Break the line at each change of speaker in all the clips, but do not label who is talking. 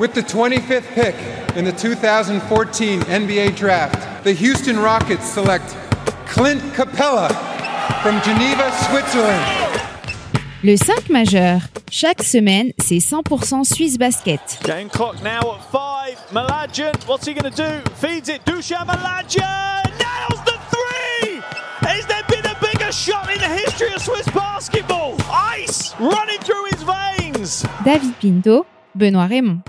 With the 25th pick in the 2014 NBA Draft, the Houston Rockets select Clint Capella from Geneva, Switzerland.
Le 5 majeur. Chaque semaine, c'est 100% Suisse Basket.
Game clock now at 5. Malajan, what's he going to do? Feeds it. Dushan Malajan nails the three. Has there been a bigger shot in the history of Swiss basketball? Ice running through his veins.
David Pinto, Benoît Raymond.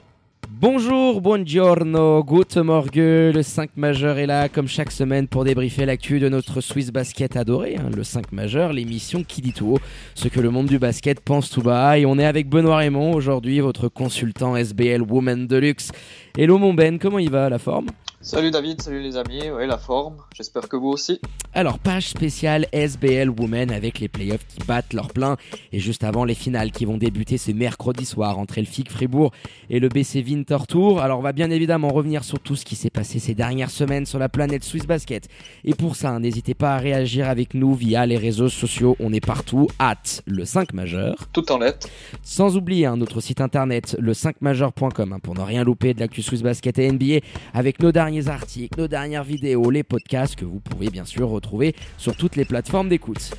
Bonjour, buongiorno, good morgue. Le 5 majeur est là, comme chaque semaine, pour débriefer l'actu de notre Swiss Basket adoré. hein, le 5 majeur, l'émission qui dit tout haut ce que le monde du basket pense tout bas. Et on est avec Benoît Raymond aujourd'hui, votre consultant SBL Woman Deluxe. Hello mon Ben, comment il va, la forme?
Salut David, salut les amis, ouais la forme, j'espère que vous aussi.
Alors, page spéciale SBL Women avec les playoffs qui battent leur plein et juste avant les finales qui vont débuter ce mercredi soir entre Elfic Fribourg et le BC Winter Tour. Alors, on va bien évidemment revenir sur tout ce qui s'est passé ces dernières semaines sur la planète Swiss Basket. Et pour ça, n'hésitez pas à réagir avec nous via les réseaux sociaux. On est partout, at le 5 majeur.
Tout en lettres.
Sans oublier hein, notre site internet, le 5majeur.com, hein, pour ne rien louper de l'actu Swiss Basket et NBA avec nos derniers articles, nos dernières vidéos, les podcasts que vous pouvez bien sûr retrouver sur toutes les plateformes d'écoute.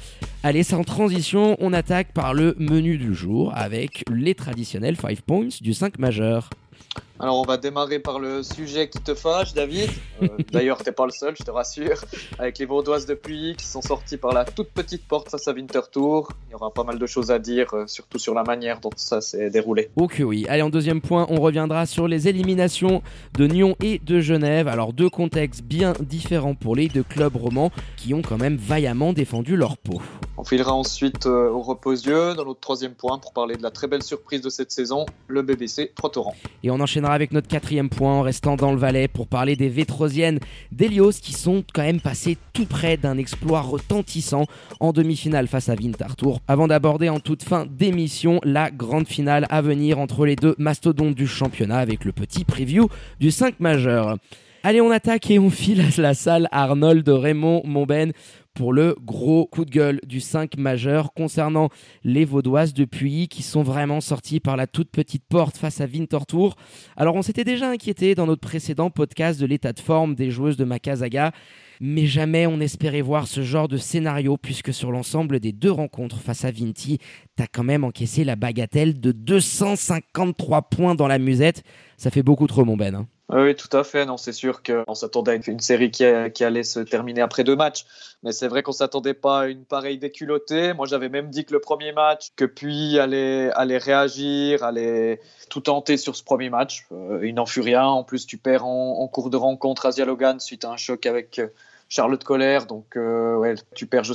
Allez, sans transition, on attaque par le menu du jour avec les traditionnels 5 points du 5 majeur.
Alors on va démarrer par le sujet qui te fâche David. Euh, D'ailleurs t'es pas le seul, je te rassure. Avec les Vaudoises de Puy qui sont sorties par la toute petite porte face à Winterthur. Il y aura pas mal de choses à dire, euh, surtout sur la manière dont ça s'est déroulé.
Ok oui. Allez, en deuxième point, on reviendra sur les éliminations de Nyon et de Genève. Alors deux contextes bien différents pour les deux clubs romans qui ont quand même vaillamment défendu leur peau.
On filera ensuite euh, au repos-yeux dans notre troisième point pour parler de la très belle surprise de cette saison, le BBC Trois Torrents.
Et on enchaînera avec notre quatrième point en restant dans le Valais pour parler des Vétrosiennes d'Elios qui sont quand même passées tout près d'un exploit retentissant en demi-finale face à Winterthur. Avant d'aborder en toute fin d'émission la grande finale à venir entre les deux mastodontes du championnat avec le petit preview du 5 majeur. Allez, on attaque et on file à la salle Arnold Raymond Monben pour le gros coup de gueule du 5 majeur concernant les Vaudoises depuis qui sont vraiment sorties par la toute petite porte face à Winterthur. Alors on s'était déjà inquiété dans notre précédent podcast de l'état de forme des joueuses de Makazaga, mais jamais on espérait voir ce genre de scénario puisque sur l'ensemble des deux rencontres face à Vinti, t'as quand même encaissé la bagatelle de 253 points dans la musette. Ça fait beaucoup trop mon Ben. hein.
Oui, tout à fait. Non, c'est sûr qu'on s'attendait à une, série qui, qui allait se terminer après deux matchs. Mais c'est vrai qu'on s'attendait pas à une pareille déculottée. Moi, j'avais même dit que le premier match, que puis allait, allait réagir, allait tout tenter sur ce premier match. Euh, il n'en fut rien. En plus, tu perds en, cours de rencontre Asia Logan suite à un choc avec euh, Charlotte Colère. Donc, euh, ouais, tu perds je,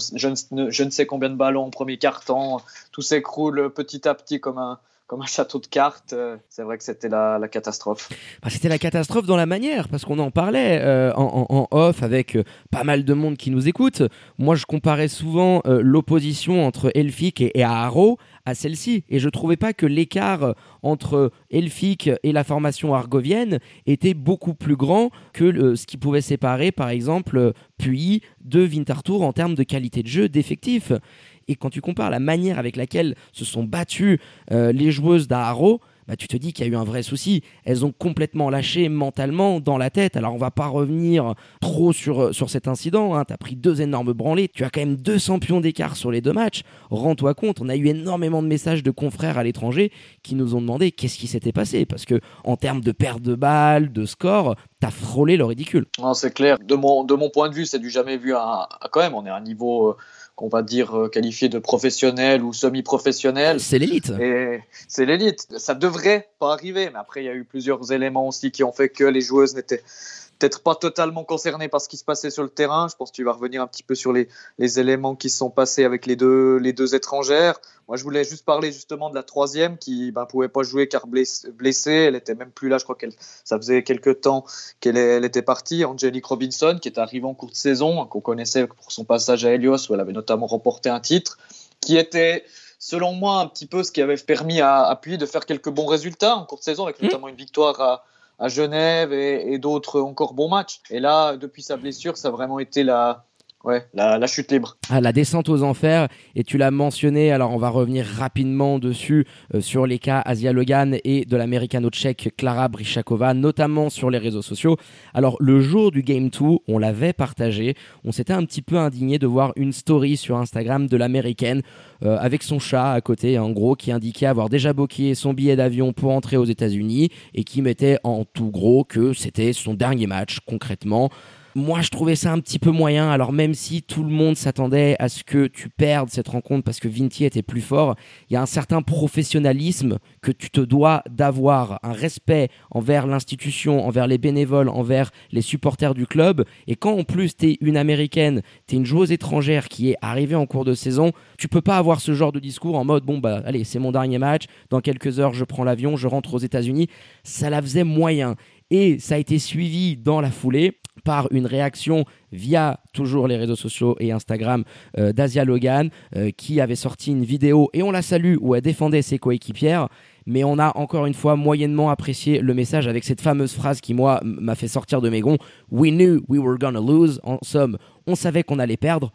ne, je ne sais combien de ballons en premier quart-temps. Tout s'écroule petit à petit comme un, comme un château de cartes. Euh, C'est vrai que c'était la, la catastrophe.
Bah, C'était la catastrophe dans la manière, parce qu'on en parlait euh, en, off avec euh, pas mal de monde qui nous écoute. Moi, je comparais souvent l'opposition entre Elphick et, Haro à celle-ci, et je trouvais pas que l'écart entre Elphick et la formation argovienne était beaucoup plus grand que ce qui pouvait séparer, par exemple, Puy de Winterthur en termes de qualité de jeu, d'effectifs. Et quand tu compares la manière avec laquelle se sont battues euh, les joueuses d'Aharo, bah, tu te dis qu'il y a eu un vrai souci. Elles ont complètement lâché mentalement dans la tête. Alors on va pas revenir trop sur, euh, sur cet incident. Hein. Tu as pris deux énormes branlées. Tu as quand même deux champions d'écart sur les deux matchs. Rends-toi compte, on a eu énormément de messages de confrères à l'étranger qui nous ont demandé qu'est-ce qui s'était passé. Parce que en termes de perte de balles, de score, t'as frôlé le ridicule.
Non, c'est clair. De mon, de mon point de vue, c'est du jamais vu. À, quand même, on est à un niveau euh, qu'on va dire euh, qualifié de professionnel ou semi-professionnel.
C'est l'élite.
Et c'est l'élite. Ça devrait pas arriver, mais après, il y a eu plusieurs éléments aussi qui ont fait que les joueuses n'étaient peut-être pas totalement concernées par ce qui se passait sur le terrain. Je pense que tu vas revenir un petit peu sur les, les éléments qui se sont passés avec les deux, les deux étrangères. Moi, je voulais juste parler justement de la troisième qui ne ben, pouvait pas jouer car bless- blessée. Elle était même plus là. Je crois qu'elle, ça faisait quelques temps qu'elle elle était partie. Angelique Robinson, qui est arrivée en cours de saison, qu'on connaissait pour son passage à Helios, où elle avait notamment remporté un titre, qui était selon moi, un petit peu ce qui avait permis à Appui de faire quelques bons résultats en courte saison, avec notamment une victoire à, à Genève et, d'autres encore bons matchs. Et là, depuis sa blessure, ça a vraiment été la, Ouais, la, chute libre.
Ah, la descente aux enfers, et tu l'as mentionné, alors on va revenir rapidement dessus, euh, sur les cas Asia Logan et de l'américano-tchèque Klara Brichakova, notamment sur les réseaux sociaux. Alors le jour du Game 2, on l'avait partagé, on s'était un petit peu indigné de voir une story sur Instagram de l'américaine euh, avec son chat à côté, en gros, qui indiquait avoir déjà booké son billet d'avion pour entrer aux États-Unis et qui mettait en tout gros que c'était son dernier match concrètement. Moi, je trouvais ça un petit peu moyen. Alors, même si tout le monde s'attendait à ce que tu perdes cette rencontre parce que Vinti était plus fort, il y a un certain professionnalisme que tu te dois d'avoir, un respect envers l'institution, envers les bénévoles, envers les supporters du club. Et quand en plus tu es une américaine, tu es une joueuse étrangère qui est arrivée en cours de saison, tu peux pas avoir ce genre de discours en mode bon bah allez, c'est mon dernier match, dans quelques heures je prends l'avion, je rentre aux États-Unis. Ça la faisait moyen et ça a été suivi dans la foulée par une réaction via toujours les réseaux sociaux et Instagram euh, d'Asia Logan euh, qui avait sorti une vidéo et on la salue où elle défendait ses coéquipières mais on a encore une fois moyennement apprécié le message avec cette fameuse phrase qui moi m'a fait sortir de mes gonds. We knew we were gonna lose. En somme on savait qu'on allait perdre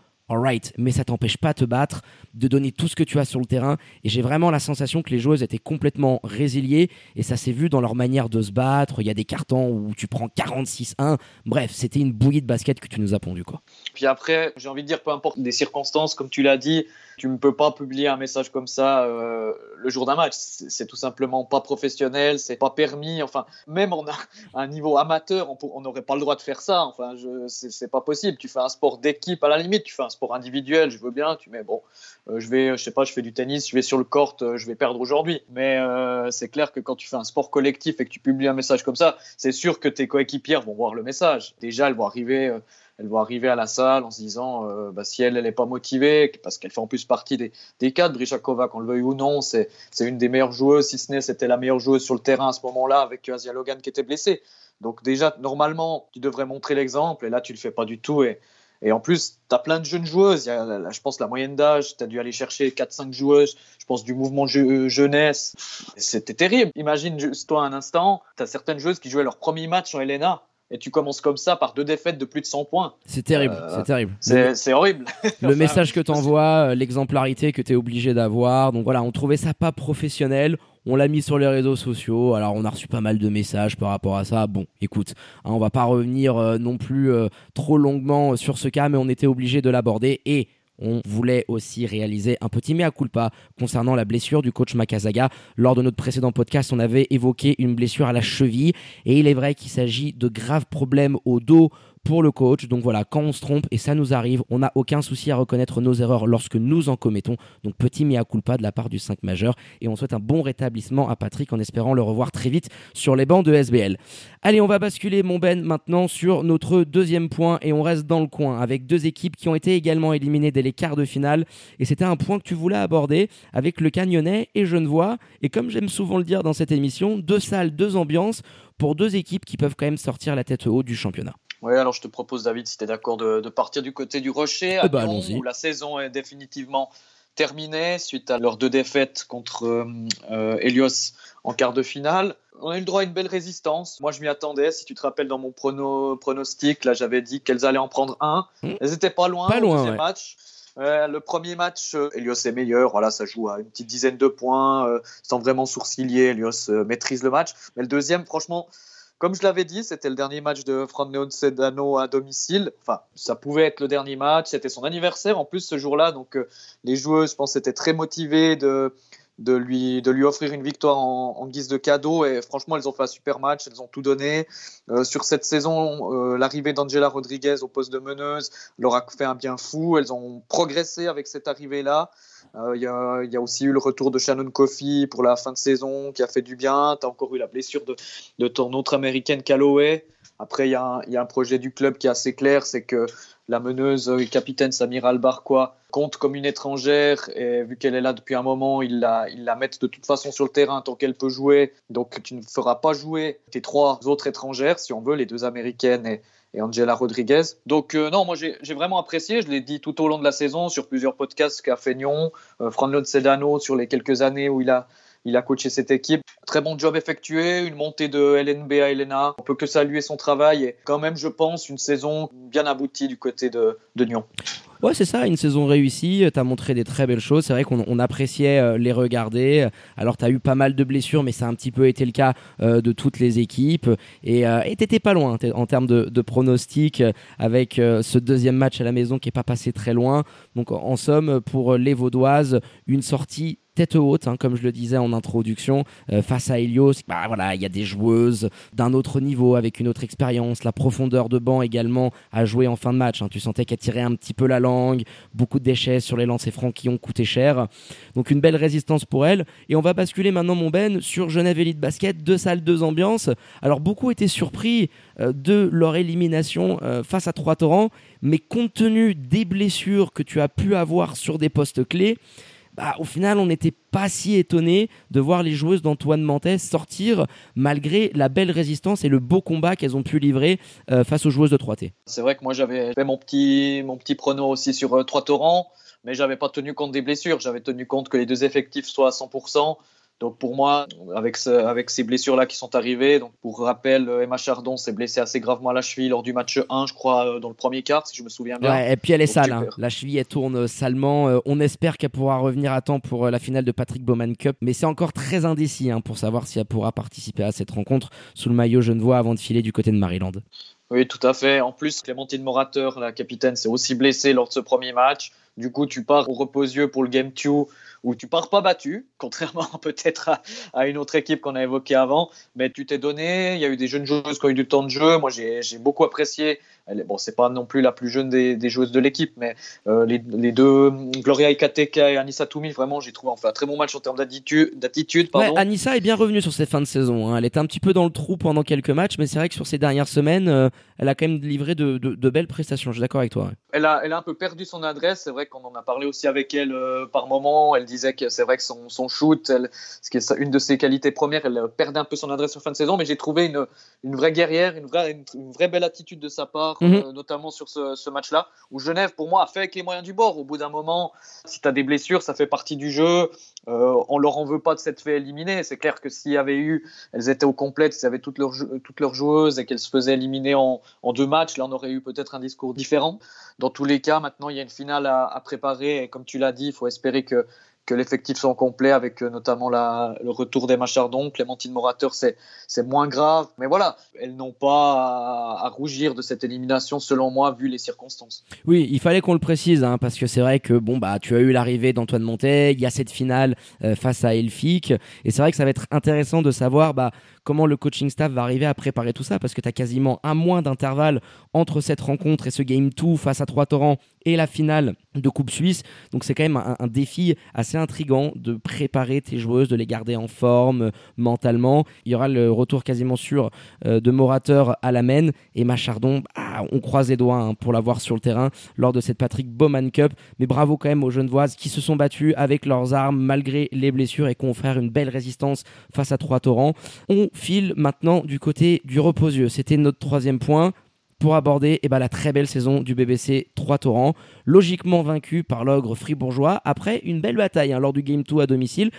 mais ça t'empêche pas de te battre, de donner tout ce que tu as sur le terrain. Et j'ai vraiment la sensation que les joueuses étaient complètement résiliées et ça s'est vu dans leur manière de se battre. Il y a des cartons où tu prends 46-1. Bref, c'était une bouillie de basket que tu nous as pondu quoi.
Puis après, j'ai envie de dire, peu importe les circonstances, comme tu l'as dit, tu ne peux pas publier un message comme ça euh, le jour d'un match. C'est tout simplement pas professionnel, c'est pas permis. Enfin, même on un niveau amateur, on n'aurait pas le droit de faire ça. Enfin, c'est pas possible. Tu fais un sport d'équipe à la limite, tu fais un sport individuel, je veux bien. Tu mets bon, euh, je vais, je sais pas, je fais du tennis, je vais sur le court, euh, je vais perdre aujourd'hui. Mais c'est clair que quand tu fais un sport collectif et que tu publies un message comme ça, c'est sûr que tes coéquipières vont voir le message. Déjà, elles vont arriver elle va arriver à la salle en se disant euh, bah, si elle n'est pas motivée, parce qu'elle fait en plus partie des, des cadres, Brichakova, qu'on le veuille ou non, c'est une des meilleures joueuses, si ce n'est c'était la meilleure joueuse sur le terrain à ce moment-là, avec Asia Logan qui était blessée. Donc déjà, normalement, tu devrais montrer l'exemple, et là, tu ne le fais pas du tout. Et, et en plus, tu as plein de jeunes joueuses. Y a, je pense la moyenne d'âge, tu as dû aller chercher 4-5 joueuses, je pense du mouvement jeunesse. C'était terrible. Imagine toi un instant, tu as certaines joueuses qui jouaient leur premier match en Helena et tu commences comme ça par deux défaites de plus de 100 points.
C'est terrible, euh, c'est terrible.
C'est horrible.
Le message que tu envoies, euh, l'exemplarité que tu es obligé d'avoir. Donc voilà, on trouvait ça pas professionnel. On l'a mis sur les réseaux sociaux. Alors on a reçu pas mal de messages par rapport à ça. Bon, écoute, hein, on va pas revenir euh, non plus trop longuement sur ce cas, mais on était obligé de l'aborder et on voulait aussi réaliser un petit mea culpa concernant la blessure du coach Makazaga. Lors de notre précédent podcast, on avait évoqué une blessure à la cheville et il est vrai qu'il s'agit de graves problèmes au dos pour le coach. Donc voilà, quand on se trompe, et ça nous arrive, on n'a aucun souci à reconnaître nos erreurs lorsque nous en commettons. Donc petit mea culpa de la part du 5 majeur. Et on souhaite un bon rétablissement à Patrick en espérant le revoir très vite sur les bancs de SBL. Allez, on va basculer, mon Ben, maintenant sur notre deuxième point et on reste dans le coin avec deux équipes qui ont été également éliminées dès les quarts de finale. Et c'était un point que tu voulais aborder avec le Cagnonnais et Genevois. Et comme j'aime souvent le dire dans cette émission, deux salles, deux ambiances pour deux équipes qui peuvent quand même sortir la tête haute du championnat.
Oui, alors je te propose, David, si tu es d'accord, de, partir du côté du Rocher, à eh ben, où la saison est définitivement terminée suite à leurs deux défaites contre euh, Helios en quart de finale. On a eu le droit à une belle résistance. Moi, je m'y attendais. Si tu te rappelles, dans mon pronostic, là, j'avais dit qu'elles allaient en prendre un. Hmm. Elles n'étaient pas loin
pas loin,
match. le premier match, euh, Helios est meilleur. Voilà, ça joue à une petite dizaine de points, euh, sans vraiment sourciller. Helios maîtrise le match. Mais le deuxième, franchement, comme je l'avais dit, c'était le dernier match de Fran Leon Sedano à domicile. Enfin, ça pouvait être le dernier match. C'était son anniversaire en plus ce jour-là. Donc, euh, les joueuses, je pense, étaient très motivées de, de, lui, de lui offrir une victoire en, guise de cadeau. Et franchement, elles ont fait un super match. Elles ont tout donné. Euh, sur cette saison, euh, l'arrivée d'Angela Rodriguez au poste de meneuse leur a fait un bien fou. Elles ont progressé avec cette arrivée-là. Euh, il y, a, aussi eu le retour de Shannon Coffey pour la fin de saison qui a fait du bien. Tu as encore eu la blessure de, ton autre américaine Calloway. Après, il y, a un projet du club qui est assez clair, c'est que la meneuse et capitaine Samira Albarquois compte comme une étrangère et vu qu'elle est là depuis un moment, ils la, ils la mettent de toute façon sur le terrain tant qu'elle peut jouer. Donc tu ne feras pas jouer tes trois autres étrangères, si on veut, les deux américaines et, et Angela Rodriguez. Donc euh, non, moi j'ai vraiment apprécié, je l'ai dit tout au long de la saison sur plusieurs podcasts qu'a fait Nyon, euh, Sedano sur les quelques années où il a il a coaché cette équipe. Très bon job effectué, une montée de LNB à LNA. On peut que saluer son travail et quand même, je pense, une saison bien aboutie du côté de, de Nyon.
Ouais, c'est ça, une saison réussie. Tu as montré des très belles choses. C'est vrai qu'on appréciait euh, les regarder. Alors, tu as eu pas mal de blessures, mais ça a un petit peu été le cas euh, de toutes les équipes. Et euh, t'étais pas loin en termes de, de pronostics avec ce deuxième match à la maison qui est pas passé très loin. Donc, en somme, pour les Vaudoises, une sortie tête haute, hein, comme je le disais en introduction, euh, face à Helios. Bah, voilà, il y a des joueuses d'un autre niveau, avec une autre expérience, la profondeur de banc également à jouer en fin de match. Hein. Tu sentais qu'elle tirait un petit peu la langue, beaucoup de déchets sur les lancers francs qui ont coûté cher. Donc une belle résistance pour elle. Et on va basculer maintenant, mon Ben, sur Genève Elite Basket, deux salles, deux ambiances. Alors beaucoup étaient surpris euh, de leur élimination euh, face à Trois Torrents, mais compte tenu des blessures que tu as pu avoir sur des postes clés, bah, au final, on n'était pas si étonné de voir les joueuses d'Antoine Mantet sortir malgré la belle résistance et le beau combat qu'elles ont pu livrer euh, face aux joueuses de 3T.
C'est vrai que moi j'avais fait mon petit, mon prono aussi sur euh, 3 torrents, mais j'avais pas tenu compte des blessures. J'avais tenu compte que les deux effectifs soient à 100%. Donc pour moi, avec, avec ces blessures-là qui sont arrivées, donc pour rappel, Emma Chardon s'est blessée assez gravement à la cheville lors du match 1, je crois, euh, dans le premier quart, si je me souviens bien.
Ouais, et puis elle est sale, hein. la cheville elle tourne salement. Euh, on espère qu'elle pourra revenir à temps pour euh, la finale de Patrick Bowman Cup, mais c'est encore très indécis hein, pour savoir si elle pourra participer à cette rencontre sous le maillot genevois avant de filer du côté de Maryland.
Oui, tout à fait. En plus, Clémentine Morateur, la capitaine, s'est aussi blessée lors de ce premier match. Du coup, tu pars au reposieux pour le Game 2 où tu pars pas battu, contrairement peut-être à, une autre équipe qu'on a évoquée avant, mais tu t'es donné, il y a eu des jeunes joueuses qui ont eu du temps de jeu, moi j'ai beaucoup apprécié, elle, bon c'est pas non plus la plus jeune des, joueuses de l'équipe, mais euh, les, deux, Gloria Ikateka et Anissa Toumi, vraiment j'ai trouvé enfin un très bon match en termes d'attitude.
Ouais, Anissa est bien revenue sur ses fins de saison, hein. elle était un petit peu dans le trou pendant quelques matchs, mais c'est vrai que sur ces dernières semaines, euh, elle a quand même livré de, belles prestations, je suis d'accord avec toi.
Elle, a, elle a un peu perdu son adresse, c'est vrai qu'on en a parlé aussi avec elle euh, par moment, elle disait que c'est vrai que son, son shoot, elle, ce qui est une de ses qualités premières, elle perdait un peu son adresse en fin de saison, mais j'ai trouvé une, une, vraie guerrière, une vraie, une, vraie belle attitude de sa part, mhm. euh, notamment sur ce, ce match-là, où Genève, pour moi, a fait avec les moyens du bord. Au bout d'un moment, si tu as des blessures, ça fait partie du jeu. Euh, on leur en veut pas de s'être fait éliminer. C'est clair que s'il y avait eu, elles étaient au complet, s'il y avait toutes leurs, toutes leurs joueuses et qu'elles se faisaient éliminer en, en deux matchs, là on aurait eu peut-être un discours différent. Dans tous les cas, maintenant il y a une finale à, préparer et comme tu l'as dit, il faut espérer que que l'effectif soit complet avec euh, notamment le retour d'Emma Chardon. Clémentine Morateur, c'est, moins grave. Mais voilà, elles n'ont pas à, rougir de cette élimination, selon moi, vu les circonstances.
Oui, il fallait qu'on le précise, hein, parce que c'est vrai que bon, bah, tu as eu l'arrivée d'Antoine Montet, il y a cette finale euh, face à Elfic. Et c'est vrai que ça va être intéressant de savoir bah, comment le coaching staff va arriver à préparer tout ça, parce que tu as quasiment un mois d'intervalle entre cette rencontre et ce Game 2 face à Trois Torrents et la finale de Coupe Suisse. Donc c'est quand même un, défi assez intrigant de préparer tes joueuses, de les garder en forme euh, mentalement. Il y aura le retour quasiment sûr euh, de Morateur à la main et Machardon, ah, on croise les doigts hein, pour l'avoir sur le terrain lors de cette Patrick Bowman Cup. Mais bravo quand même aux Genevoises qui se sont battues avec leurs armes malgré les blessures et qui ont offert une belle résistance face à Trois Torrents. On file maintenant du côté du reposieux. C'était notre troisième point pour aborder eh ben, la très belle saison du BBC 3 Torrents, logiquement vaincu par l'ogre fribourgeois après une belle bataille hein, lors du Game 2 à domicile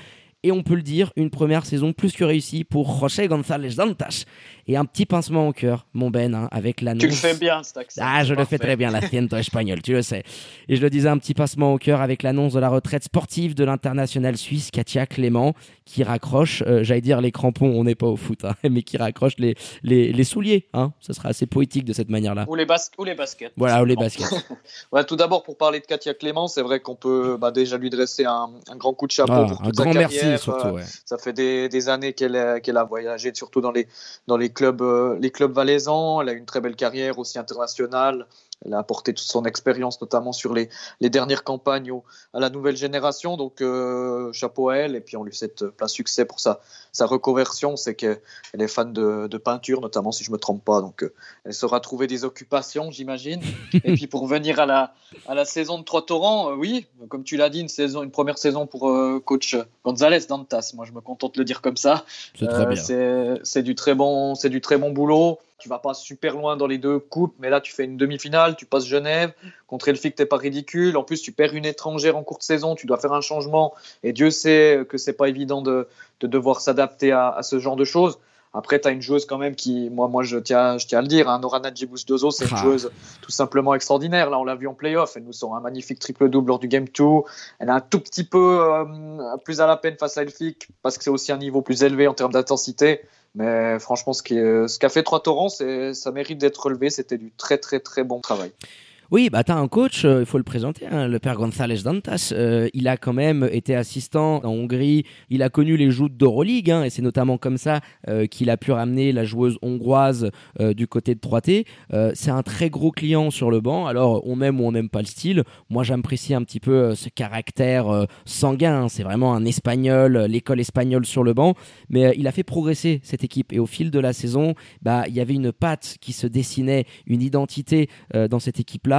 et on peut le dire, une première saison plus que réussie pour José González Dantas. Et un petit pincement au cœur, mon Ben, hein, avec l'annonce.
Tu le fais bien, cet accent.
Ah, je le fais très bien, l'accent espagnol, tu le sais. Et je le disais, un petit pincement au cœur avec l'annonce de la retraite sportive de l'international suisse Katia Clément, qui raccroche, euh, j'allais dire les crampons, on n'est pas au foot, hein, mais qui raccroche les, les, les souliers. Hein. Ce sera assez poétique de cette manière-là.
Ou les, bas ou les baskets.
Voilà, ou les baskets.
ouais, tout d'abord, pour parler de Katia Clément, c'est vrai qu'on peut bah, déjà lui dresser un, un, grand coup de chapeau
ah,
pour
toute un grand merci
euh, ça fait des, années qu'elle a voyagé, surtout dans les, dans les clubs, euh, les clubs valaisans. Elle a une très belle carrière aussi internationale. Elle a apporté toute son expérience, notamment sur les, les dernières campagnes à la nouvelle génération. Donc, euh, chapeau à elle. Et puis, on lui souhaite plein succès pour sa, sa reconversion. C'est qu'elle est fan de, de, peinture, notamment, si je ne me trompe pas. Donc, euh, elle saura trouver des occupations, j'imagine. et puis, pour venir à la, à la saison de Trois Torrents, euh, oui, comme tu l'as dit, une, saison, une première saison pour coach González Dantas. Moi, je me contente de le dire comme ça.
C'est très bien.
C'est du, très bon, du très bon boulot tu vas pas super loin dans les deux coupes, mais là tu fais une demi-finale, tu passes Genève, contre Elfic t'es pas ridicule, en plus tu perds une étrangère en courte saison, tu dois faire un changement, et Dieu sait que c'est pas évident de, de devoir s'adapter à, à, ce genre de choses. Après, tu as une joueuse quand même qui, moi, moi je, tiens, je tiens à le dire, hein, Nora Nadjibous-Dozo, c'est une ah. joueuse tout simplement extraordinaire. Là, on l'a vu en playoff. Elle nous sort un magnifique triple-double lors du Game 2. Elle a un tout petit peu euh, plus à la peine face à Elfic parce que c'est aussi un niveau plus élevé en termes d'intensité. Mais franchement, ce qu'a ce fait Trois Torrents, ça mérite d'être relevé. C'était du très, très, très bon travail.
Oui, bah t'as un coach, euh, il faut le présenter, hein, le père González Dantas. Euh, il a quand même été assistant en Hongrie. Il a connu les joutes d'Euroleague, hein, et c'est notamment comme ça euh, qu'il a pu ramener la joueuse hongroise du côté de 3T. c'est un très gros client sur le banc. Alors on aime ou on n'aime pas le style. Moi j'apprécie un petit peu ce caractère sanguin. Hein. C'est vraiment un espagnol, l'école espagnole sur le banc. Mais il a fait progresser cette équipe. Et au fil de la saison, bah il y avait une patte qui se dessinait, une identité dans cette équipe-là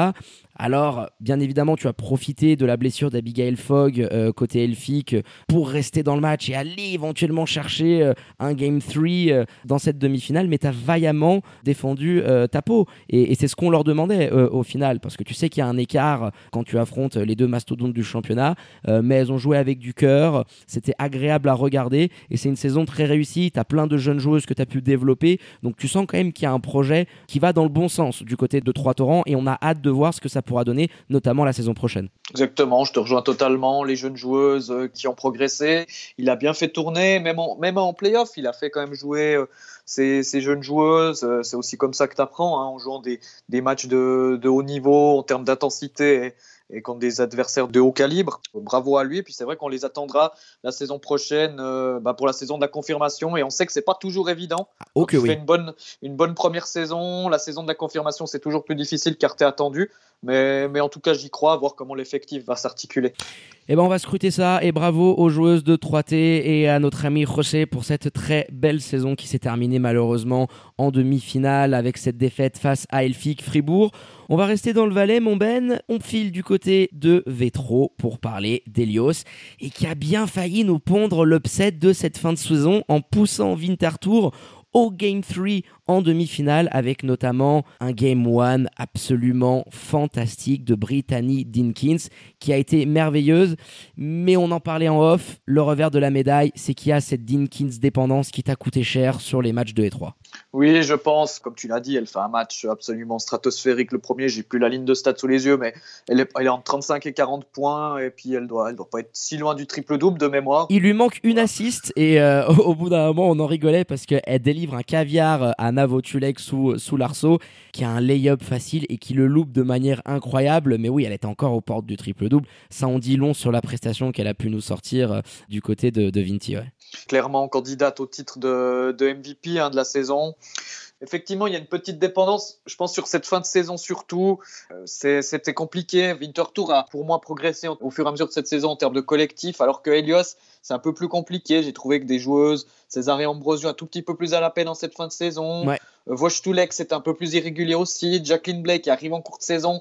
alors, bien évidemment, tu as profité de la blessure d'Abigail Fogg euh, côté elfique pour rester dans le match et aller éventuellement chercher euh, un Game 3 euh, dans cette demi-finale, mais tu as vaillamment défendu ta peau. Et, c'est ce qu'on leur demandait au final, parce que tu sais qu'il y a un écart quand tu affrontes les deux mastodontes du championnat, mais elles ont joué avec du cœur, c'était agréable à regarder, et c'est une saison très réussie, tu as plein de jeunes joueuses que tu as pu développer, donc tu sens quand même qu'il y a un projet qui va dans le bon sens du côté de Trois-Torrents, et on a hâte de voir ce que ça pourra donner, notamment la saison prochaine.
Exactement, je te rejoins totalement. Les jeunes joueuses euh, qui ont progressé, il a bien fait tourner, même en, même en playoff, il a fait quand même jouer euh, ces, jeunes joueuses. Euh, c'est aussi comme ça que tu apprends, hein, en jouant des, des matchs de, haut niveau en termes d'intensité et contre des adversaires de haut calibre. Bravo à lui. Et puis c'est vrai qu'on les attendra la saison prochaine euh, bah, pour la saison de la confirmation. Et on sait que c'est pas toujours évident.
Ok, oui.
une bonne, une bonne première saison. La saison de la confirmation, c'est toujours plus difficile car tu es attendu. Mais, mais en tout cas, j'y crois, voir comment l'effectif va s'articuler.
Eh ben, on va scruter ça et bravo aux joueuses de 3T et à notre ami José pour cette très belle saison qui s'est terminée malheureusement en demi-finale avec cette défaite face à Elfic Fribourg. On va rester dans le Valais, mon Ben. On file du côté de Vétro pour parler d'Elios et qui a bien failli nous pondre l'upset de cette fin de saison en poussant Winterthur au Game 3 en demi-finale avec notamment un Game 1 absolument fantastique de Brittany Dinkins qui a été merveilleuse. Mais on en parlait en off le revers de la médaille c'est qu'il y a cette Dinkins dépendance qui t'a coûté cher sur les matchs 2 et 3
oui je pense comme tu l'as dit elle fait un match absolument stratosphérique. Le premier j'ai plus la ligne de stats sous les yeux mais elle est, elle est en 35 et 40 points et puis elle doit, elle doit pas être si loin du triple double de mémoire.
Il lui manque une assist et euh, au bout d'un moment on en rigolait parce qu'elle délivre un caviar à Navotulek sous, sous l'arceau, qui a un lay-up facile et qui le loupe de manière incroyable. Mais oui, elle est encore aux portes du triple-double. Ça en dit long sur la prestation qu'elle a pu nous sortir euh, du côté de, de Vinti.
Clairement candidate au titre de, de MVP hein, de la saison effectivement, il y a une petite dépendance. Je pense sur cette fin de saison surtout, euh, c'était compliqué. Winterthur a pour moi progressé au fur et à mesure de cette saison en termes de collectif, alors que Helios, c'est un peu plus compliqué. J'ai trouvé que des joueuses, César et Ambrosio, un tout petit peu plus à la peine en cette fin de saison.
Ouais.
Euh, c'est un peu plus irrégulier aussi. Jacqueline Blake qui arrive en courte saison.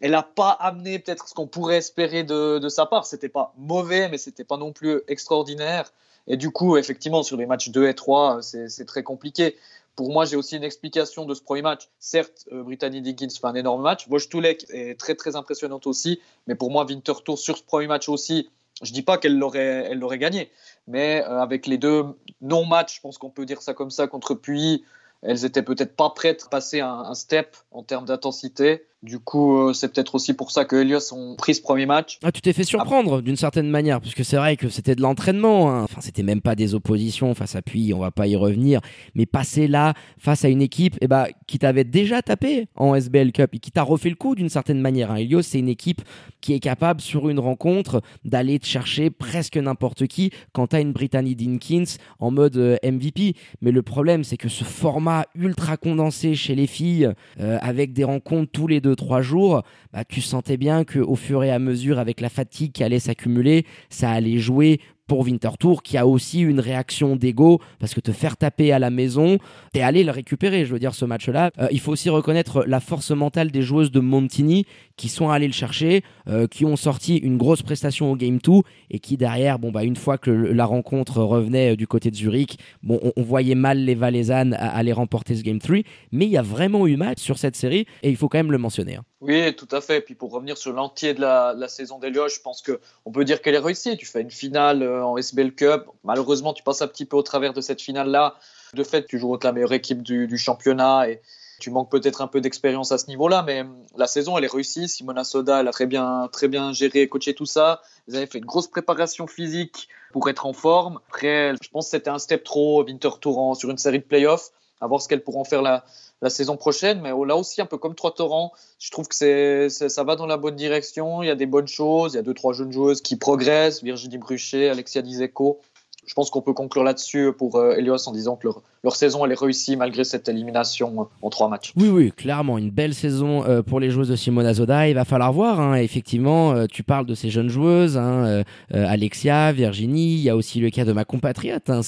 Elle n'a pas amené peut-être ce qu'on pourrait espérer de, de sa part. C'était pas mauvais, mais c'était pas non plus extraordinaire. Et du coup, effectivement, sur les matchs 2 et 3, c'est très compliqué. Pour moi, j'ai aussi une explication de ce premier match. Certes, euh, Brittany Diggins fait un énorme match. Wojtulek est très très impressionnante aussi. Mais pour moi, Winterthur sur ce premier match aussi, je dis pas qu'elle l'aurait, elle l'aurait gagné, mais euh, avec les deux non-matchs, je pense qu'on peut dire ça comme ça contre Puy, elles étaient peut-être pas prêtes à passer un step en termes d'intensité. Du coup, euh, c'est peut-être aussi pour ça que Elios ont pris ce premier match.
Ah, tu t'es fait surprendre d'une certaine manière, parce que c'est vrai que c'était de l'entraînement. Hein. Enfin, c'était même pas des oppositions face à Puy, on va pas y revenir. Mais passer là, face à une équipe eh ben, qui t'avait déjà tapé en SBL Cup et qui t'a refait le coup d'une certaine manière. Hein. Elios, c'est une équipe qui est capable, sur une rencontre, d'aller te chercher presque n'importe qui quand t'as une Brittany Dinkins en mode euh, MVP. Mais le problème, c'est que ce format ultra condensé chez les filles, euh, avec des rencontres tous les deux trois jours, bah, tu sentais bien que au fur et à mesure, avec la fatigue qui allait s'accumuler, ça allait jouer pour Winter Tour qui a aussi une réaction d'ego parce que te faire taper à la maison, t'es allé le récupérer. Je veux dire, ce match-là, euh, il faut aussi reconnaître la force mentale des joueuses de Montini qui sont allées le chercher, euh, qui ont sorti une grosse prestation au Game 2 et qui derrière, bon, bah, une fois que la rencontre revenait euh, du côté de Zurich, bon, on, voyait mal les Valaisannes aller remporter ce Game 3, mais il y a vraiment eu match sur cette série et il faut quand même le mentionner. Hein.
Oui, tout à fait. Puis pour revenir sur l'entier de la, saison d'Elios, je pense qu'on peut dire qu'elle est réussie. Tu fais une finale en SBL Cup. Malheureusement, tu passes un petit peu au travers de cette finale-là. De fait, tu joues contre la meilleure équipe du, championnat et tu manques peut-être un peu d'expérience à ce niveau-là. Mais euh, la saison, elle est réussie. Simona Soda, elle a très bien, très bien géré et coaché tout ça. Vous avez fait une grosse préparation physique pour être en forme. Après, je pense que c'était un step trop, Winter Tour sur une série de playoffs à voir ce qu'elles pourront faire la, la saison prochaine. Mais là aussi, un peu comme Trois Torrents, je trouve que ça va dans la bonne direction. Il y a des bonnes choses. Il y a deux, trois jeunes joueuses qui progressent. Virginie Bruchet, Alexia Dizeko je pense qu'on peut conclure là-dessus pour euh, Elios en disant que leur, saison elle est réussie malgré cette élimination euh, en trois matchs.
Oui, oui, clairement, une belle saison euh, pour les joueuses de Simona Zoda. Il va falloir voir, hein, effectivement, tu parles de ces jeunes joueuses, hein, Alexia, Virginie, il y a aussi le cas de ma compatriote, hein,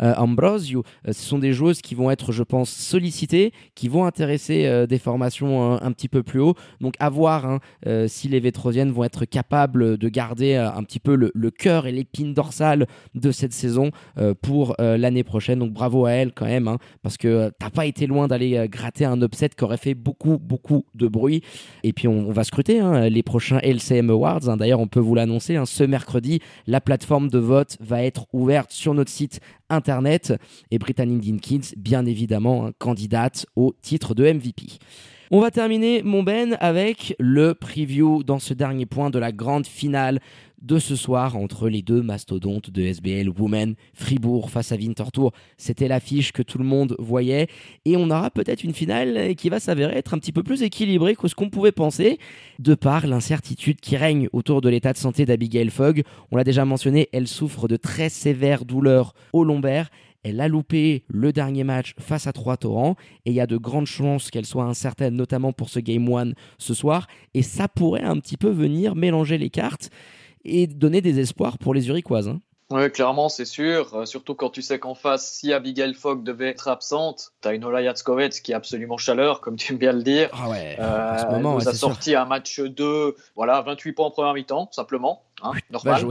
Ambrosio. ce sont des joueuses qui vont être, je pense, sollicitées, qui vont intéresser des formations un petit peu plus haut. Donc à voir hein, si les Vétrosiennes vont être capables de garder un petit peu le cœur et l'épine dorsale de cette saison euh, pour euh, l'année prochaine. Donc bravo à elle quand même, hein, parce que euh, t'as pas été loin d'aller gratter un upset qui aurait fait beaucoup, beaucoup de bruit. Et puis on, va scruter hein, les prochains LCM Awards. Hein. D'ailleurs, on peut vous l'annoncer, ce mercredi, la plateforme de vote va être ouverte sur notre site internet. Et Brittany Dinkins, bien évidemment, candidate au titre de MVP. On va terminer, mon Ben, avec le preview dans ce dernier point de la grande finale de ce soir entre les deux mastodontes de SBL Women, Fribourg face à Winterthur. C'était l'affiche que tout le monde voyait et on aura peut-être une finale qui va s'avérer être un petit peu plus équilibrée que ce qu'on pouvait penser de par l'incertitude qui règne autour de l'état de santé d'Abigail Fogg. On l'a déjà mentionné, elle souffre de très sévères douleurs au lombaire. Elle a loupé le dernier match face à Trois Torrents et il y a de grandes chances qu'elle soit incertaine, notamment pour ce Game 1 ce soir. Et ça pourrait un petit peu venir mélanger les cartes et donner des espoirs pour les Uriquoises. Hein.
Oui, clairement, c'est sûr. Euh, surtout quand tu sais qu'en face, si Abigail Fogg devait être absente, tu as une Ola Yatskovets qui est absolument chaleur, comme tu aimes bien le dire.
Ah ouais, euh, ce moment,
elle nous a sorti un match 2, voilà, 28 points en première mi-temps, simplement. Hein, normal.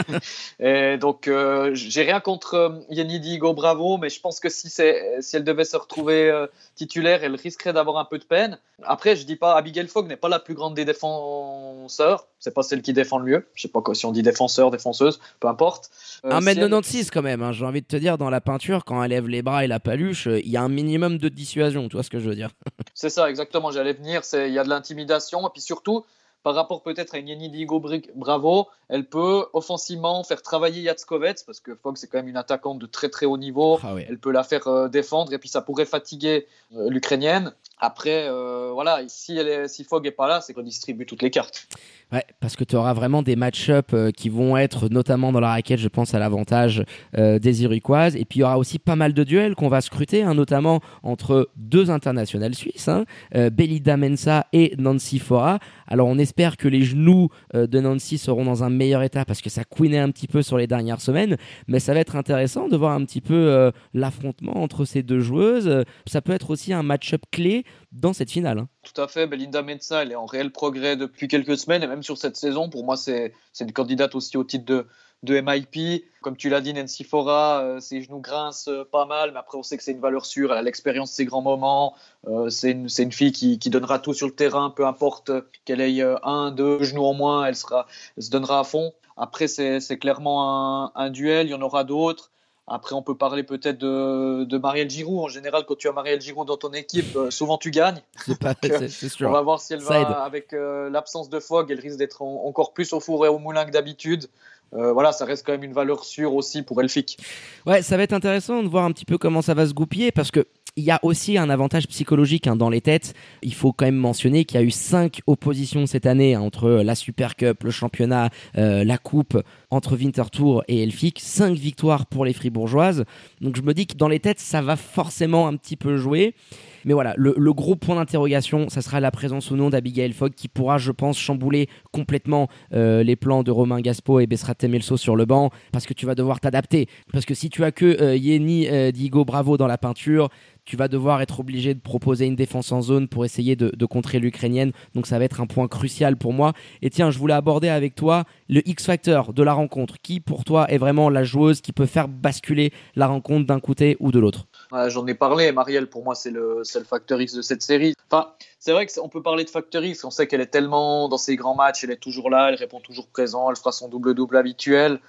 et donc, euh, j'ai rien contre euh, Yenny Digo Bravo, mais je pense que si, si elle devait se retrouver euh, titulaire, elle risquerait d'avoir un peu de peine. Après, je dis pas, Abigail Fogg n'est pas la plus grande des défenseurs. C'est pas celle qui défend le mieux. Je sais pas si on dit défenseur, défenseuse, peu importe.
1m96 quand même, hein, j'ai envie de te dire, dans la peinture, quand elle lève les bras et la paluche, il y a un minimum de dissuasion, tu vois ce que je veux dire?
C'est ça, exactement, j'allais venir, il y a de l'intimidation, et puis surtout, par rapport peut-être à une Yenny Digo Bravo, elle peut offensivement faire travailler Yatskovets parce que Fogg c'est quand même une attaquante de très très haut niveau. Ah elle peut la faire euh, défendre et puis ça pourrait fatiguer euh, l'Ukrainienne. Après, euh, voilà, si, elle est, si Fogg est pas là, c'est qu'on distribue toutes les cartes.
Ouais, parce que tu auras vraiment des match-up euh, qui vont être notamment dans la raquette, je pense, à l'avantage euh, des Iroquoises. Et puis il y aura aussi pas mal de duels qu'on va scruter, hein, notamment entre deux internationales suisses, hein, Belida Mensa et Nancy Fora. Alors on espère que les genoux de Nancy seront dans un meilleur état parce que ça couinait un petit peu sur les dernières semaines. Mais ça va être intéressant de voir un petit peu l'affrontement entre ces deux joueuses. Ça peut être aussi un match-up clé dans cette finale. Hein.
Tout à fait. Belinda Mensa, elle est en réel progrès depuis quelques semaines et même sur cette saison. Pour moi, c'est une candidate aussi au titre de, de MIP. Comme tu l'as dit, Nancy Fora, euh, ses genoux grincent euh, pas mal, mais après, on sait que c'est une valeur sûre. Elle a l'expérience de ses grands moments. Euh, c'est une, une, fille qui, qui, donnera tout sur le terrain, peu importe qu'elle ait un, deux genoux en moins, elle, sera, se donnera à fond. Après, c'est clairement un, duel. Il y en aura d'autres. Après, on peut parler peut-être de, de Marielle Giroud. En général, quand tu as Marielle Giroud dans ton équipe, euh, souvent tu gagnes. On va voir si elle va, avec euh, l'absence de Fogg, elle risque d'être encore plus au four et au moulin que d'habitude. Euh, voilà, ça reste quand même une valeur sûre aussi pour Elfic.
Ouais, ça va être intéressant de voir un petit peu comment ça va se goupiller parce que il y a aussi un avantage psychologique hein, dans les têtes. Il faut quand même mentionner qu'il y a eu cinq oppositions cette année hein, entre la Super Cup, le championnat, la Coupe entre Winterthur et Elfic, 5 victoires pour les Fribourgeoises. Donc je me dis que dans les têtes, ça va forcément un petit peu jouer. Mais voilà, le, gros point d'interrogation, ça sera la présence ou non d'Abigail Fogg qui pourra, je pense, chambouler complètement euh, les plans de Romain Gaspo et Bessrat Temelso sur le banc parce que tu vas devoir t'adapter. Parce que si tu as que euh, Yeni euh, Digo Bravo dans la peinture, tu vas devoir être obligé de proposer une défense en zone pour essayer de, contrer l'Ukrainienne. Donc ça va être un point crucial pour moi. Et tiens, je voulais aborder avec toi le X-Factor de la rencontre. Qui pour toi est vraiment la joueuse qui peut faire basculer la rencontre d'un côté ou de l'autre?
J'en ai parlé, Marielle, pour moi c'est le, le facteur X de cette série. Enfin, c'est vrai qu'on peut parler de facteur X, on sait qu'elle est tellement dans ses grands matchs, elle est toujours là, elle répond toujours présent, elle fera son double-double habituel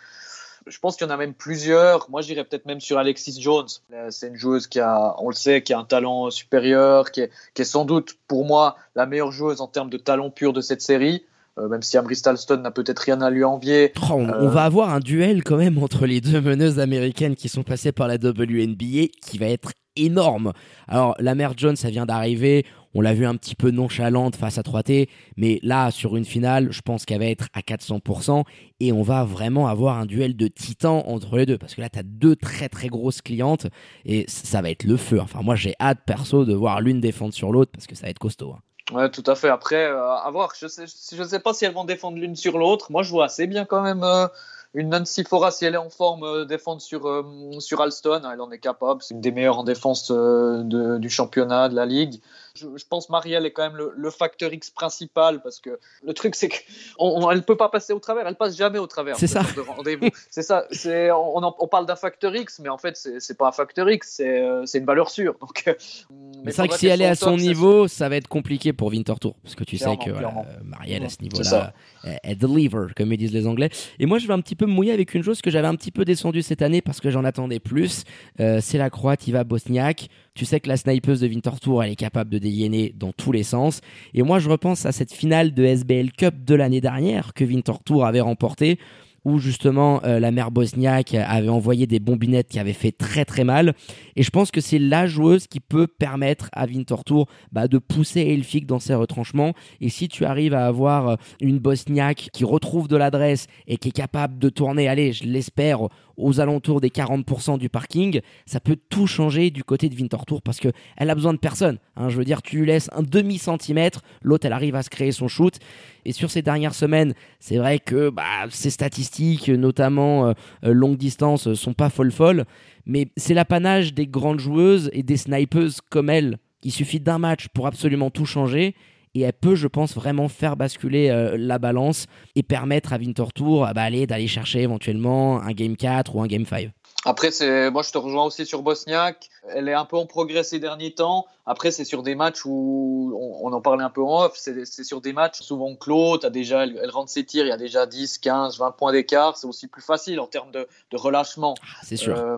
je pense qu'il y en a même plusieurs. Moi, j'irais peut-être même sur Alexis Jones. Euh, c'est une joueuse qui a, on le sait, qui a un talent supérieur, qui est, sans doute pour moi la meilleure joueuse en termes de talent pur de cette série. Euh, même si Amri Stalston n'a peut-être rien à lui envier.
Oh, on, euh, va avoir un duel quand même entre les deux meneuses américaines qui sont passées par la WNBA qui va être énorme. Alors, la mère Jones, ça vient d'arriver. On l'a vu un petit peu nonchalante face à 3T, mais là, sur une finale, je pense qu'elle va être à 400% et on va vraiment avoir un duel de titans entre les deux parce que là, tu as deux très très grosses clientes et ça va être le feu. Enfin, moi, j'ai hâte perso de voir l'une défendre sur l'autre parce que ça va être costaud. Hein.
Ouais, tout à fait. Après, euh, à voir. Je sais, je sais pas si elles vont défendre l'une sur l'autre. Moi, je vois assez bien quand même. Euh, une Nancy Fora, si elle est en forme, euh, défendre sur, euh, sur Alston, elle en est capable. C'est une des meilleures en défense du championnat, de la ligue. Je, pense Marielle est quand même le, facteur X principal parce que le truc, c'est qu'elle ne peut pas passer au travers. Elle passe jamais au travers.
C'est ça.
c'est ça. On, on, parle d'un facteur X, mais en fait, c'est pas un facteur X, c'est une valeur sûre. Donc,
c'est vrai que si elle est à son niveau, ça va être compliqué pour Winterthur parce que tu sais que Marielle à ce niveau-là, elle deliver, comme ils disent les Anglais. Et moi, je vais un petit peu mouiller avec une chose que j'avais un petit peu descendu cette année parce que j'en attendais plus. Euh, c'est la Croate Iva Bosniak. Tu sais que la snipeuse de Winterthur, elle est capable de dégainer dans tous les sens. Et moi, je repense à cette finale de SBL Cup de l'année dernière que Winterthur avait remportée où justement euh, la mère bosniaque avait envoyé des bombinettes qui avaient fait très très mal. Et je pense que c'est la joueuse qui peut permettre à Winterthur bah, de pousser Elfic dans ses retranchements. Et si tu arrives à avoir euh, une bosniaque qui retrouve de l'adresse et qui est capable de tourner, allez, je l'espère, aux alentours des 40% du parking, ça peut tout changer du côté de Winterthur parce que elle a besoin de personne. Hein. Je veux dire, tu lui laisses un demi centimètre, l'autre elle arrive à se créer son shoot. Et sur ces dernières semaines, c'est vrai que bah, ces statistiques, notamment euh, euh, longue distance, sont pas folles folles, mais c'est l'apanage des grandes joueuses et des snipeuses comme elle. Il suffit d'un match pour absolument tout changer et elle peut, je pense, vraiment faire basculer euh, la balance et permettre à Winterthur bah, d'aller chercher éventuellement un Game 4 ou un Game 5.
Après, c'est moi je te rejoins aussi sur Bosniak. Elle est un peu en progrès ces derniers temps. Après, c'est sur des matchs où on, en parlait un peu en off. C'est sur des matchs souvent clos. As déjà, elle, rentre ses tirs, il y a déjà 10, 15, 20 points d'écart. C'est aussi plus facile en termes de, relâchement.
Ah, c'est sûr. Euh,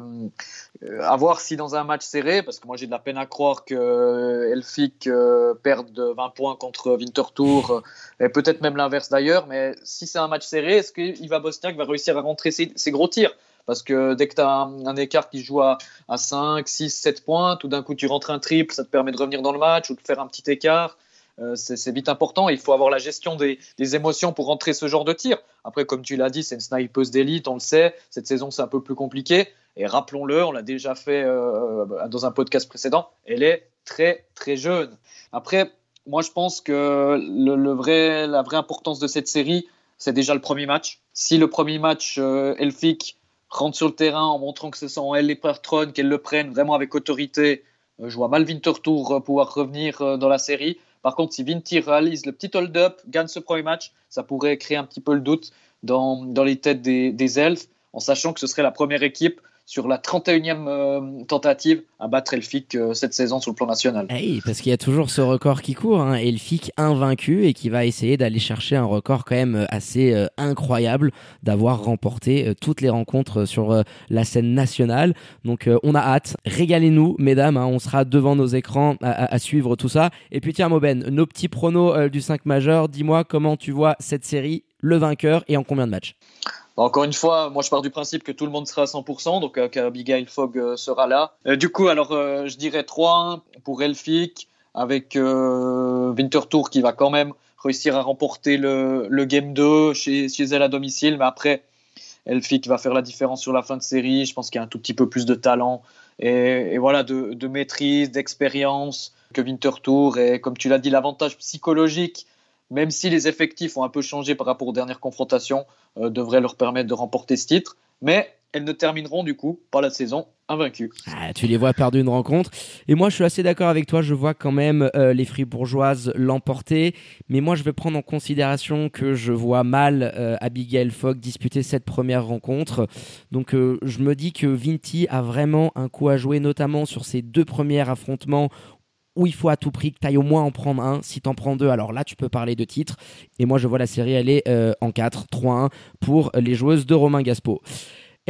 euh, à voir si dans un match serré, parce que moi j'ai de la peine à croire que Elfic euh, perde 20 points contre Winterthur, et peut-être même l'inverse d'ailleurs. Mais si c'est un match serré, est-ce qu'Iva Bosniak va réussir à rentrer ses gros tirs? Parce que dès que tu as un, écart qui joue à, 5, 6, 7 points, tout d'un coup tu rentres un triple, ça te permet de revenir dans le match ou de faire un petit écart. Euh, c'est vite important. Il faut avoir la gestion des, émotions pour rentrer ce genre de tir. Après, comme tu l'as dit, c'est une snipeuse d'élite, on le sait. Cette saison, c'est un peu plus compliqué. Et rappelons-le, on l'a déjà fait euh, dans un podcast précédent, elle est très, très jeune. Après, moi, je pense que le, vrai, la vraie importance de cette série, c'est déjà le premier match. Si le premier match, euh, Elfic rentre sur le terrain en montrant que ce sont elles les patronnes, qu'elles le prennent vraiment avec autorité. Euh, je vois mal Winterthur euh, pouvoir revenir euh, dans la série. Par contre, si Vinti réalise le petit hold-up, gagne ce premier match, ça pourrait créer un petit peu le doute dans, dans les têtes des elfes, en sachant que ce serait la première équipe sur la 31e euh, tentative à battre Elfic euh, cette saison sur le plan national.
Eh parce qu'il y a toujours ce record qui court, hein, Elfic invaincu et qui va essayer d'aller chercher un record quand même euh, assez incroyable d'avoir remporté toutes les rencontres sur la scène nationale. Donc on a hâte, régalez-nous mesdames, hein, on sera devant nos écrans à, suivre tout ça. Et puis tiens Moben, nos petits pronos du 5 majeur, dis-moi comment tu vois cette série, le vainqueur et en combien de matchs?
Encore une fois, moi je pars du principe que tout le monde sera à 100%, donc euh, qu'Abigail Fogg euh, sera là. Euh, du coup, alors je dirais 3-1 pour Elfic, avec Winterthur qui va quand même réussir à remporter le, Game 2 chez, elle à domicile, mais après, qui va faire la différence sur la fin de série. Je pense qu'il y a un tout petit peu plus de talent et, voilà, de, maîtrise, d'expérience que Winterthur. Et comme tu l'as dit, l'avantage psychologique, même si les effectifs ont un peu changé par rapport aux dernières confrontations, euh, devrait leur permettre de remporter ce titre. Mais elles ne termineront du coup pas la saison invaincues.
Ah, tu les vois perdre une rencontre. Et moi, je suis assez d'accord avec toi. Je vois quand même euh, les Fribourgeoises l'emporter. Mais moi, je vais prendre en considération que je vois mal euh, Abigail Fogg disputer cette première rencontre. Donc, euh, je me dis que Vinti a vraiment un coup à jouer, notamment sur ces deux premiers affrontements où il faut à tout prix que tu ailles au moins en prendre un. Si tu en prends deux, alors là, tu peux parler de titre. Et moi, je vois la série aller en 4, 3-1 pour les joueuses de Romain Gaspo.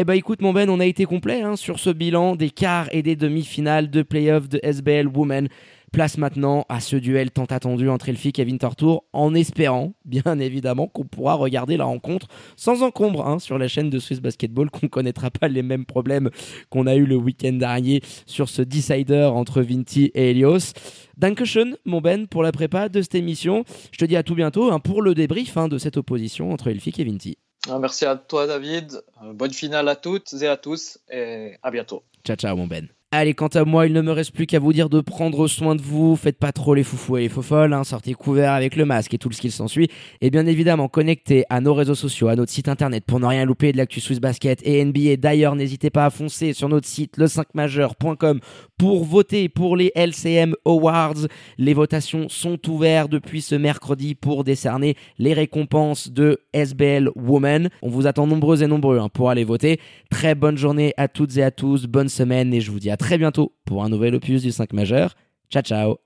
Eh ben écoute mon Ben, on a été complet hein, sur ce bilan des quarts et des demi-finales de playoffs de SBL Women. Place maintenant à ce duel tant attendu entre Elfic et Winterthur, en espérant, bien évidemment, qu'on pourra regarder la rencontre sans encombre hein, sur la chaîne de Swiss Basketball, qu'on ne connaîtra pas les mêmes problèmes qu'on a eu le week-end dernier sur ce decider entre Vinti et Helios. Dankeschön, mon Ben, pour la prépa de cette émission. Je te dis à tout bientôt hein, pour le débrief de cette opposition entre Elfic et Vinti.
Ah, merci à toi, David. Euh, bonne finale à toutes et à tous et à bientôt.
Ciao, ciao, mon Ben. Allez, quant à moi, il ne me reste plus qu'à vous dire de prendre soin de vous. Faites pas trop les foufous et les faux folles. Hein. Sortez couverts avec le masque et tout ce qui s'ensuit. Et bien évidemment, connectez à nos réseaux sociaux, à notre site internet pour ne rien louper de l'actu Swiss Basket et NBA. D'ailleurs, n'hésitez pas à foncer sur notre site le5majeur.com pour voter pour les LCM Awards. Les votations sont ouvertes depuis ce mercredi pour décerner les récompenses de SBL Women. On vous attend nombreux et nombreux hein, pour aller voter. Très bonne journée à toutes et à tous. Bonne semaine et je vous dis à très bientôt pour un nouvel opus du 5 majeur. Ciao ciao